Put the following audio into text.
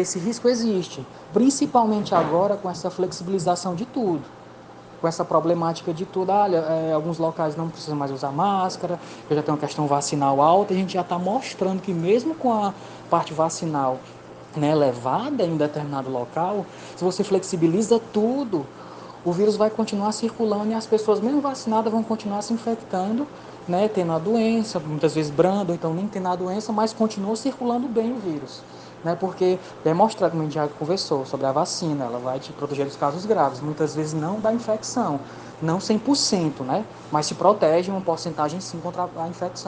esse risco existe, principalmente agora com essa flexibilização de tudo com essa problemática de tudo. Olha, é, alguns locais não precisam mais usar máscara, já tem uma questão vacinal alta, a gente já está mostrando que mesmo com a parte vacinal né, elevada em um determinado local, se você flexibiliza tudo, o vírus vai continuar circulando e as pessoas, mesmo vacinadas, vão continuar se infectando, né, tendo a doença, muitas vezes brando, então nem tendo a doença, mas continua circulando bem o vírus né? Porque é mostrado, como a gente já conversou, sobre a vacina, ela vai te proteger dos casos graves, muitas vezes não da infecção, não 100%, né? Mas te protege uma porcentagem sim contra a infecção.